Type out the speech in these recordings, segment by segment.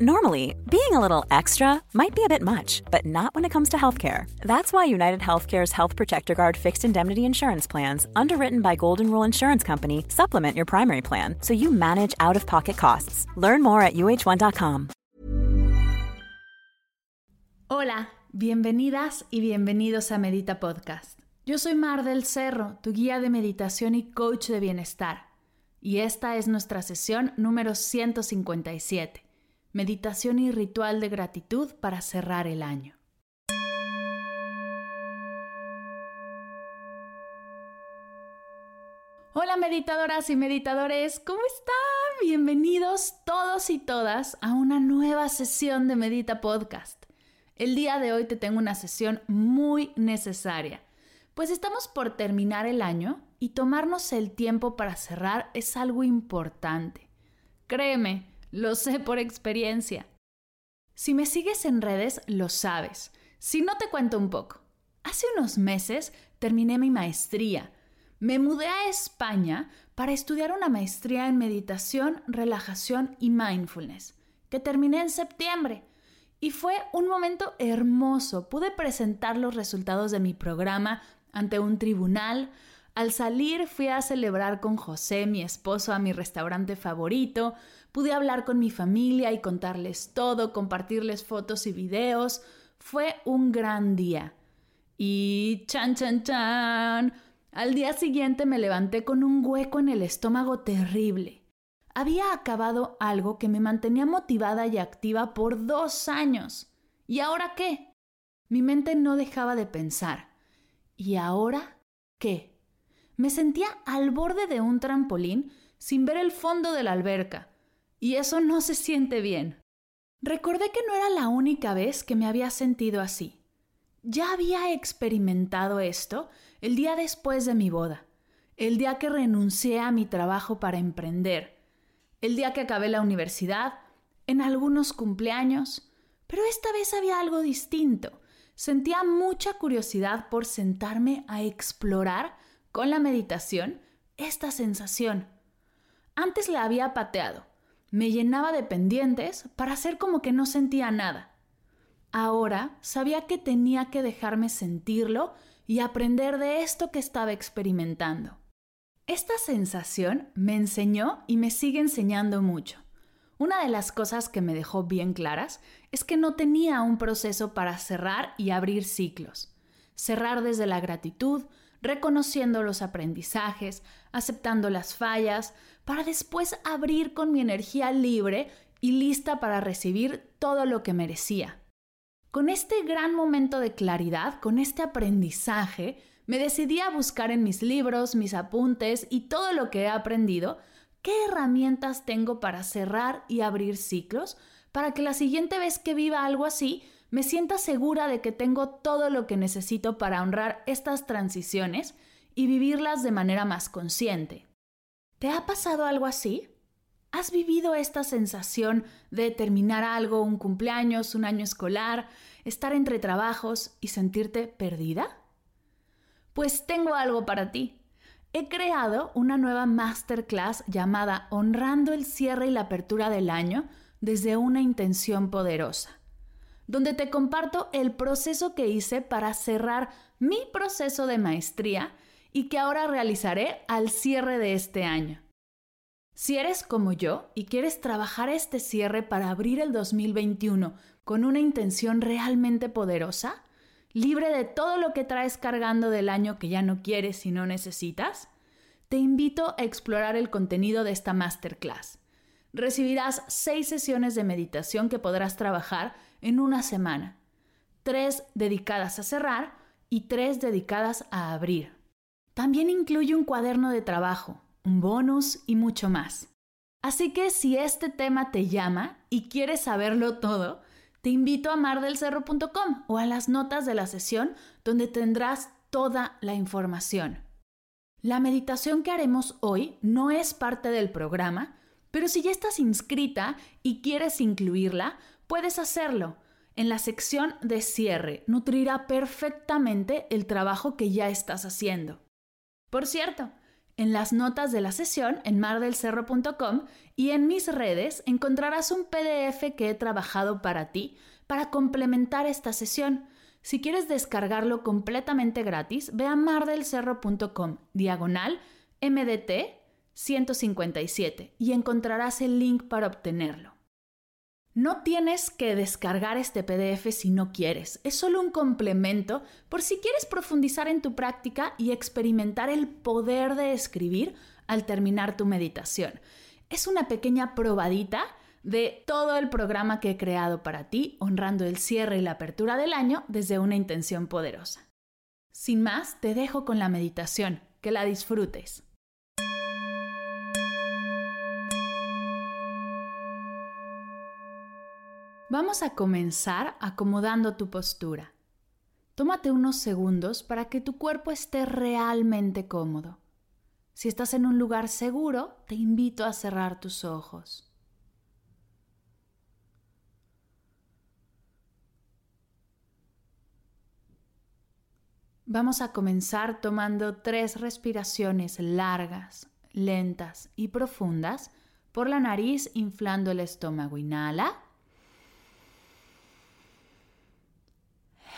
Normally, being a little extra might be a bit much, but not when it comes to healthcare. That's why United Healthcare's Health Protector Guard fixed indemnity insurance plans, underwritten by Golden Rule Insurance Company, supplement your primary plan so you manage out of pocket costs. Learn more at uh1.com. Hola, bienvenidas y bienvenidos a Medita Podcast. Yo soy Mar del Cerro, tu guía de meditación y coach de bienestar. Y esta es nuestra sesión número 157 meditación y ritual de gratitud para cerrar el año. Hola meditadoras y meditadores, ¿cómo están? Bienvenidos todos y todas a una nueva sesión de Medita Podcast. El día de hoy te tengo una sesión muy necesaria, pues estamos por terminar el año y tomarnos el tiempo para cerrar es algo importante. Créeme, lo sé por experiencia. Si me sigues en redes, lo sabes. Si no te cuento un poco. Hace unos meses terminé mi maestría. Me mudé a España para estudiar una maestría en meditación, relajación y mindfulness, que terminé en septiembre. Y fue un momento hermoso. Pude presentar los resultados de mi programa ante un tribunal. Al salir fui a celebrar con José, mi esposo, a mi restaurante favorito. Pude hablar con mi familia y contarles todo, compartirles fotos y videos. Fue un gran día. Y chan, chan, chan. Al día siguiente me levanté con un hueco en el estómago terrible. Había acabado algo que me mantenía motivada y activa por dos años. ¿Y ahora qué? Mi mente no dejaba de pensar. ¿Y ahora qué? Me sentía al borde de un trampolín sin ver el fondo de la alberca y eso no se siente bien. Recordé que no era la única vez que me había sentido así. Ya había experimentado esto el día después de mi boda, el día que renuncié a mi trabajo para emprender, el día que acabé la universidad, en algunos cumpleaños, pero esta vez había algo distinto. Sentía mucha curiosidad por sentarme a explorar con la meditación esta sensación. Antes la había pateado, me llenaba de pendientes para hacer como que no sentía nada. Ahora sabía que tenía que dejarme sentirlo y aprender de esto que estaba experimentando. Esta sensación me enseñó y me sigue enseñando mucho. Una de las cosas que me dejó bien claras es que no tenía un proceso para cerrar y abrir ciclos. Cerrar desde la gratitud, reconociendo los aprendizajes, aceptando las fallas, para después abrir con mi energía libre y lista para recibir todo lo que merecía. Con este gran momento de claridad, con este aprendizaje, me decidí a buscar en mis libros, mis apuntes y todo lo que he aprendido, qué herramientas tengo para cerrar y abrir ciclos, para que la siguiente vez que viva algo así, me sienta segura de que tengo todo lo que necesito para honrar estas transiciones y vivirlas de manera más consciente. ¿Te ha pasado algo así? ¿Has vivido esta sensación de terminar algo, un cumpleaños, un año escolar, estar entre trabajos y sentirte perdida? Pues tengo algo para ti. He creado una nueva masterclass llamada Honrando el cierre y la apertura del año desde una intención poderosa donde te comparto el proceso que hice para cerrar mi proceso de maestría y que ahora realizaré al cierre de este año. Si eres como yo y quieres trabajar este cierre para abrir el 2021 con una intención realmente poderosa, libre de todo lo que traes cargando del año que ya no quieres y no necesitas, te invito a explorar el contenido de esta masterclass. Recibirás seis sesiones de meditación que podrás trabajar en una semana, tres dedicadas a cerrar y tres dedicadas a abrir. También incluye un cuaderno de trabajo, un bonus y mucho más. Así que si este tema te llama y quieres saberlo todo, te invito a mardelcerro.com o a las notas de la sesión donde tendrás toda la información. La meditación que haremos hoy no es parte del programa, pero si ya estás inscrita y quieres incluirla, puedes hacerlo. En la sección de cierre nutrirá perfectamente el trabajo que ya estás haciendo. Por cierto, en las notas de la sesión en mardelcerro.com y en mis redes encontrarás un PDF que he trabajado para ti para complementar esta sesión. Si quieres descargarlo completamente gratis, ve a mardelcerro.com diagonal MDT 157 y encontrarás el link para obtenerlo. No tienes que descargar este PDF si no quieres, es solo un complemento por si quieres profundizar en tu práctica y experimentar el poder de escribir al terminar tu meditación. Es una pequeña probadita de todo el programa que he creado para ti, honrando el cierre y la apertura del año desde una intención poderosa. Sin más, te dejo con la meditación, que la disfrutes. Vamos a comenzar acomodando tu postura. Tómate unos segundos para que tu cuerpo esté realmente cómodo. Si estás en un lugar seguro, te invito a cerrar tus ojos. Vamos a comenzar tomando tres respiraciones largas, lentas y profundas por la nariz inflando el estómago. Inhala.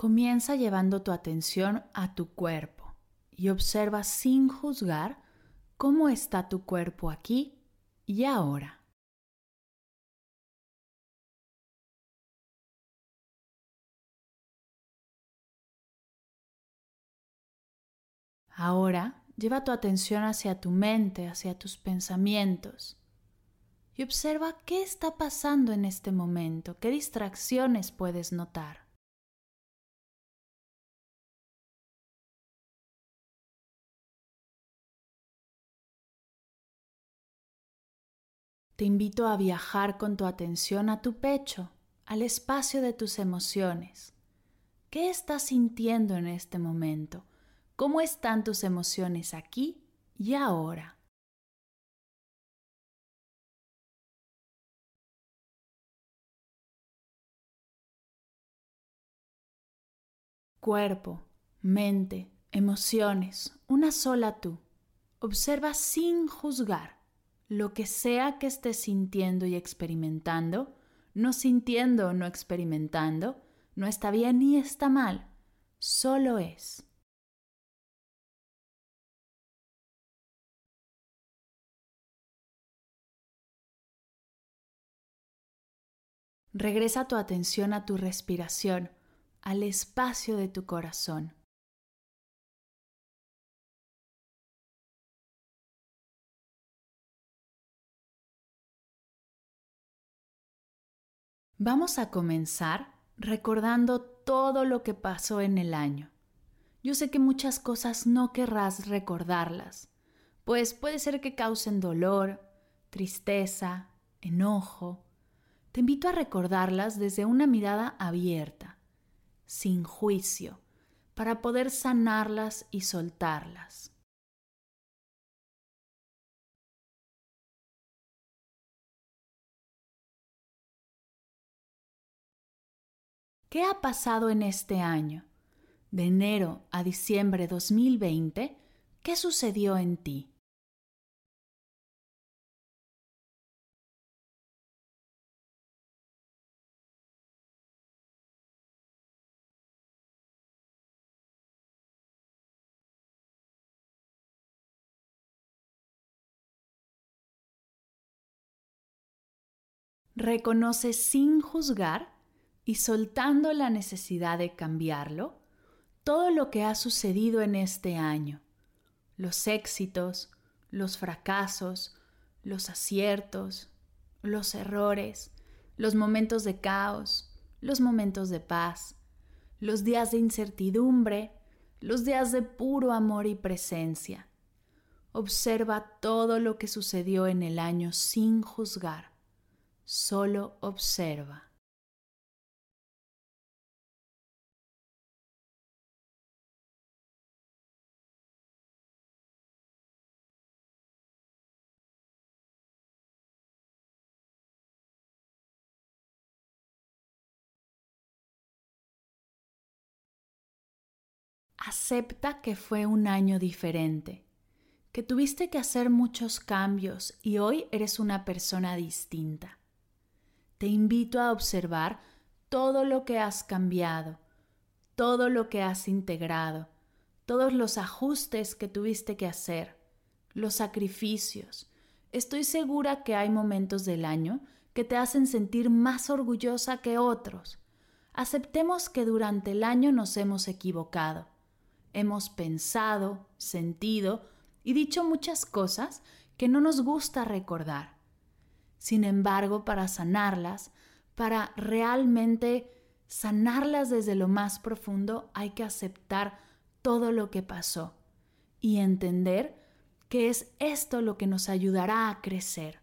Comienza llevando tu atención a tu cuerpo y observa sin juzgar cómo está tu cuerpo aquí y ahora. Ahora lleva tu atención hacia tu mente, hacia tus pensamientos y observa qué está pasando en este momento, qué distracciones puedes notar. Te invito a viajar con tu atención a tu pecho, al espacio de tus emociones. ¿Qué estás sintiendo en este momento? ¿Cómo están tus emociones aquí y ahora? Cuerpo, mente, emociones, una sola tú. Observa sin juzgar lo que sea que estés sintiendo y experimentando, no sintiendo o no experimentando, no está bien ni está mal, solo es. Regresa tu atención a tu respiración, al espacio de tu corazón. Vamos a comenzar recordando todo lo que pasó en el año. Yo sé que muchas cosas no querrás recordarlas, pues puede ser que causen dolor, tristeza, enojo. Te invito a recordarlas desde una mirada abierta, sin juicio, para poder sanarlas y soltarlas. ¿Qué ha pasado en este año? De enero a diciembre 2020, ¿qué sucedió en ti? Reconoce sin juzgar y soltando la necesidad de cambiarlo todo lo que ha sucedido en este año, los éxitos, los fracasos, los aciertos, los errores, los momentos de caos, los momentos de paz, los días de incertidumbre, los días de puro amor y presencia. Observa todo lo que sucedió en el año sin juzgar. Solo observa. Acepta que fue un año diferente, que tuviste que hacer muchos cambios y hoy eres una persona distinta. Te invito a observar todo lo que has cambiado, todo lo que has integrado, todos los ajustes que tuviste que hacer, los sacrificios. Estoy segura que hay momentos del año que te hacen sentir más orgullosa que otros. Aceptemos que durante el año nos hemos equivocado hemos pensado, sentido y dicho muchas cosas que no nos gusta recordar. Sin embargo, para sanarlas, para realmente sanarlas desde lo más profundo, hay que aceptar todo lo que pasó y entender que es esto lo que nos ayudará a crecer.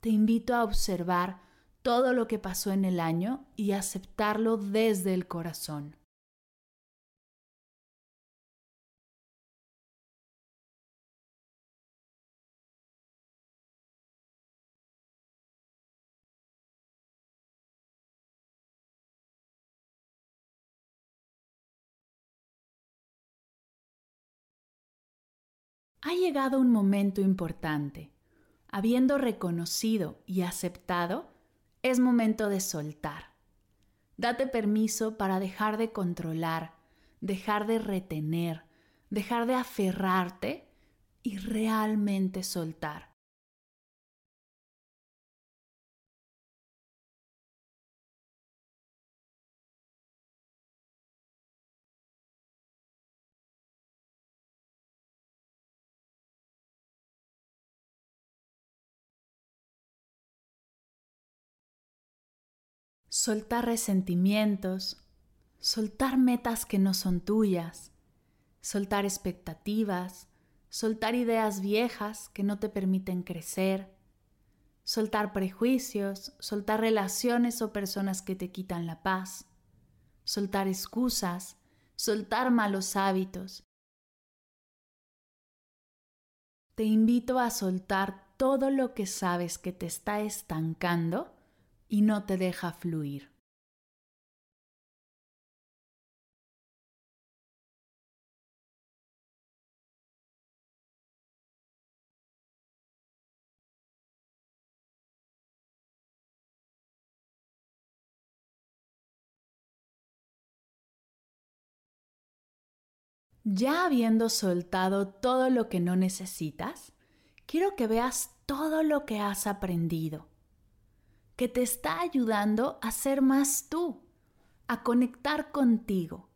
Te invito a observar todo lo que pasó en el año y aceptarlo desde el corazón. Ha llegado un momento importante. Habiendo reconocido y aceptado, es momento de soltar. Date permiso para dejar de controlar, dejar de retener, dejar de aferrarte y realmente soltar. Soltar resentimientos, soltar metas que no son tuyas, soltar expectativas, soltar ideas viejas que no te permiten crecer, soltar prejuicios, soltar relaciones o personas que te quitan la paz, soltar excusas, soltar malos hábitos. Te invito a soltar todo lo que sabes que te está estancando y no te deja fluir. Ya habiendo soltado todo lo que no necesitas, quiero que veas todo lo que has aprendido que te está ayudando a ser más tú, a conectar contigo,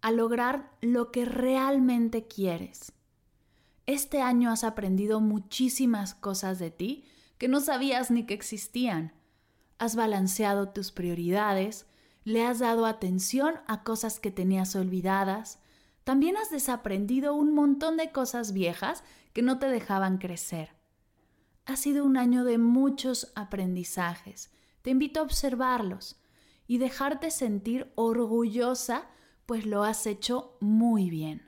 a lograr lo que realmente quieres. Este año has aprendido muchísimas cosas de ti que no sabías ni que existían. Has balanceado tus prioridades, le has dado atención a cosas que tenías olvidadas, también has desaprendido un montón de cosas viejas que no te dejaban crecer. Ha sido un año de muchos aprendizajes. Te invito a observarlos y dejarte sentir orgullosa, pues lo has hecho muy bien.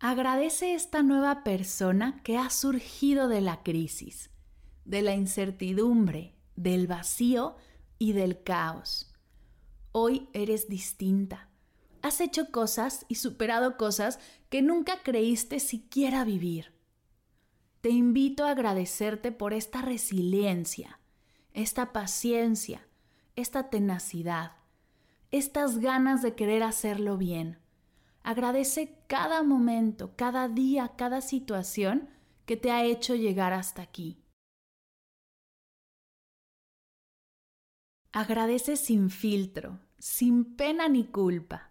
Agradece esta nueva persona que ha surgido de la crisis, de la incertidumbre, del vacío y del caos. Hoy eres distinta. Has hecho cosas y superado cosas que nunca creíste siquiera vivir. Te invito a agradecerte por esta resiliencia, esta paciencia, esta tenacidad, estas ganas de querer hacerlo bien. Agradece cada momento, cada día, cada situación que te ha hecho llegar hasta aquí. Agradece sin filtro, sin pena ni culpa.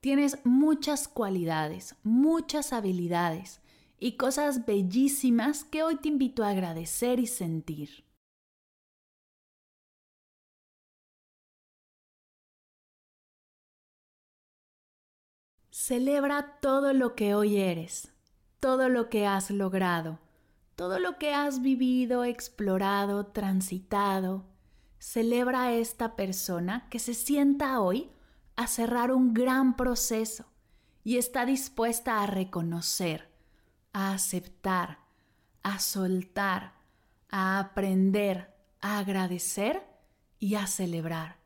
Tienes muchas cualidades, muchas habilidades y cosas bellísimas que hoy te invito a agradecer y sentir. Celebra todo lo que hoy eres, todo lo que has logrado, todo lo que has vivido, explorado, transitado. Celebra a esta persona que se sienta hoy a cerrar un gran proceso y está dispuesta a reconocer, a aceptar, a soltar, a aprender, a agradecer y a celebrar.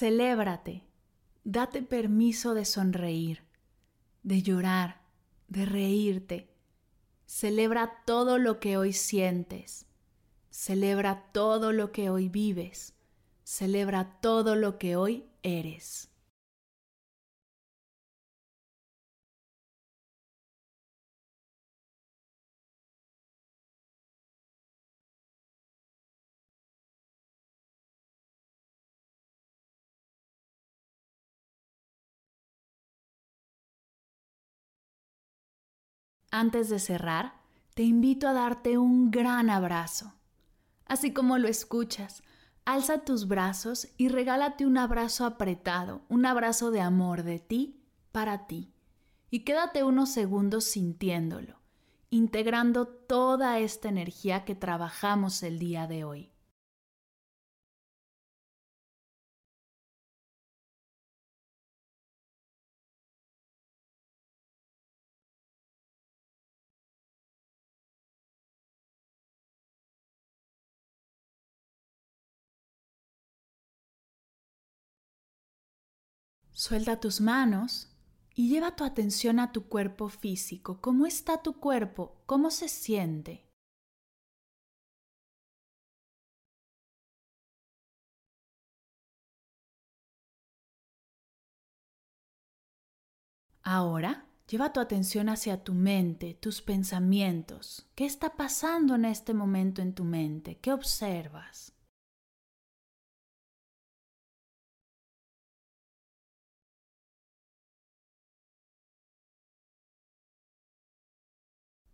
Celébrate, date permiso de sonreír, de llorar, de reírte. Celebra todo lo que hoy sientes. Celebra todo lo que hoy vives. Celebra todo lo que hoy eres. Antes de cerrar, te invito a darte un gran abrazo. Así como lo escuchas, alza tus brazos y regálate un abrazo apretado, un abrazo de amor de ti para ti. Y quédate unos segundos sintiéndolo, integrando toda esta energía que trabajamos el día de hoy. Suelta tus manos y lleva tu atención a tu cuerpo físico. ¿Cómo está tu cuerpo? ¿Cómo se siente? Ahora lleva tu atención hacia tu mente, tus pensamientos. ¿Qué está pasando en este momento en tu mente? ¿Qué observas?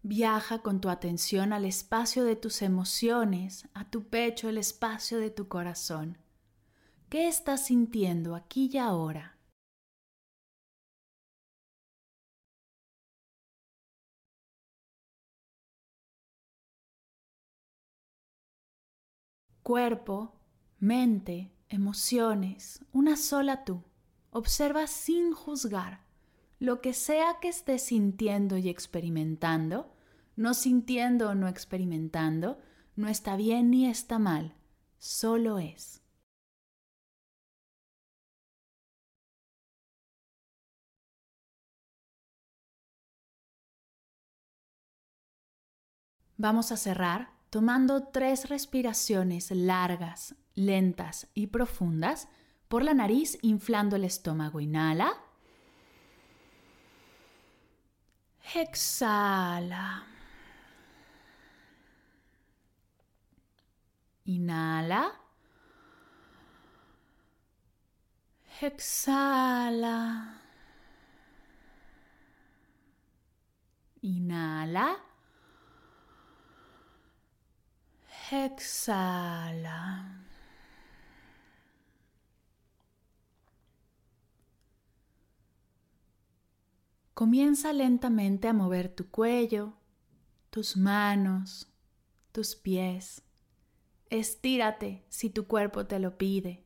Viaja con tu atención al espacio de tus emociones, a tu pecho, el espacio de tu corazón. ¿Qué estás sintiendo aquí y ahora? Cuerpo, mente, emociones, una sola tú. Observa sin juzgar. Lo que sea que estés sintiendo y experimentando, no sintiendo o no experimentando, no está bien ni está mal, solo es. Vamos a cerrar tomando tres respiraciones largas, lentas y profundas por la nariz, inflando el estómago. Inhala. Exhala. Inhala. Exhala. Inhala. Exhala. Comienza lentamente a mover tu cuello, tus manos, tus pies Estírate si tu cuerpo te lo pide.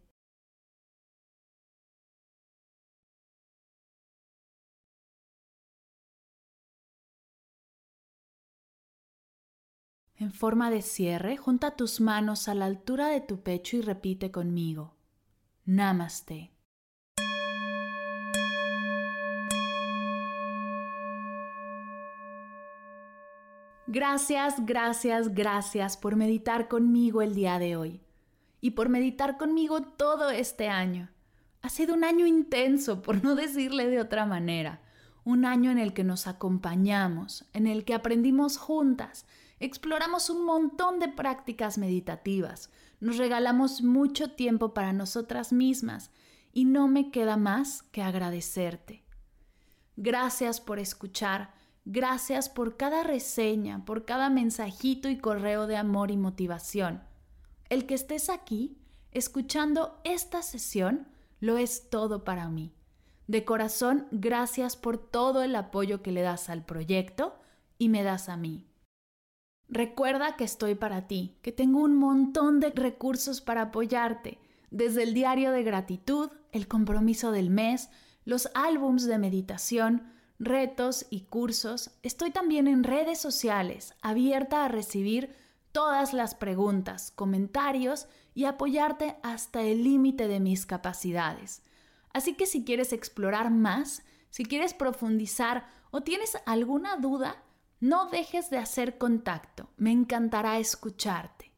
En forma de cierre, junta tus manos a la altura de tu pecho y repite conmigo. Namaste. Gracias, gracias, gracias por meditar conmigo el día de hoy y por meditar conmigo todo este año. Ha sido un año intenso, por no decirle de otra manera, un año en el que nos acompañamos, en el que aprendimos juntas, exploramos un montón de prácticas meditativas, nos regalamos mucho tiempo para nosotras mismas y no me queda más que agradecerte. Gracias por escuchar, gracias por cada reseña, por cada mensajito y correo de amor y motivación. El que estés aquí, escuchando esta sesión, lo es todo para mí. De corazón, gracias por todo el apoyo que le das al proyecto y me das a mí. Recuerda que estoy para ti, que tengo un montón de recursos para apoyarte, desde el diario de gratitud, el compromiso del mes, los álbums de meditación, retos y cursos. Estoy también en redes sociales, abierta a recibir todas las preguntas, comentarios y apoyarte hasta el límite de mis capacidades. Así que si quieres explorar más, si quieres profundizar o tienes alguna duda, no dejes de hacer contacto, me encantará escucharte.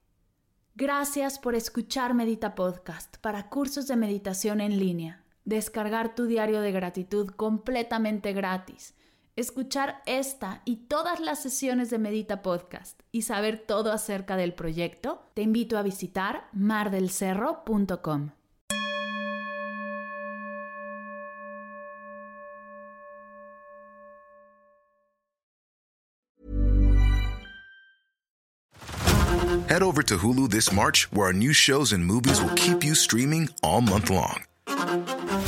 Gracias por escuchar Medita Podcast para cursos de meditación en línea, descargar tu diario de gratitud completamente gratis, escuchar esta y todas las sesiones de Medita Podcast y saber todo acerca del proyecto, te invito a visitar mardelcerro.com. Head over to Hulu this March, where our new shows and movies will keep you streaming all month long.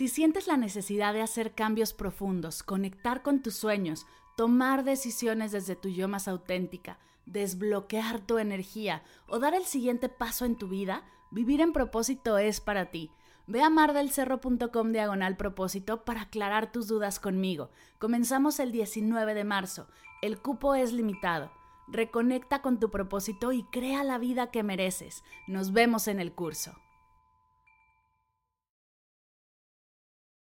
Si sientes la necesidad de hacer cambios profundos, conectar con tus sueños, tomar decisiones desde tu yo más auténtica, desbloquear tu energía o dar el siguiente paso en tu vida, vivir en propósito es para ti. Ve a mardelcerro.com diagonal propósito para aclarar tus dudas conmigo. Comenzamos el 19 de marzo. El cupo es limitado. Reconecta con tu propósito y crea la vida que mereces. Nos vemos en el curso.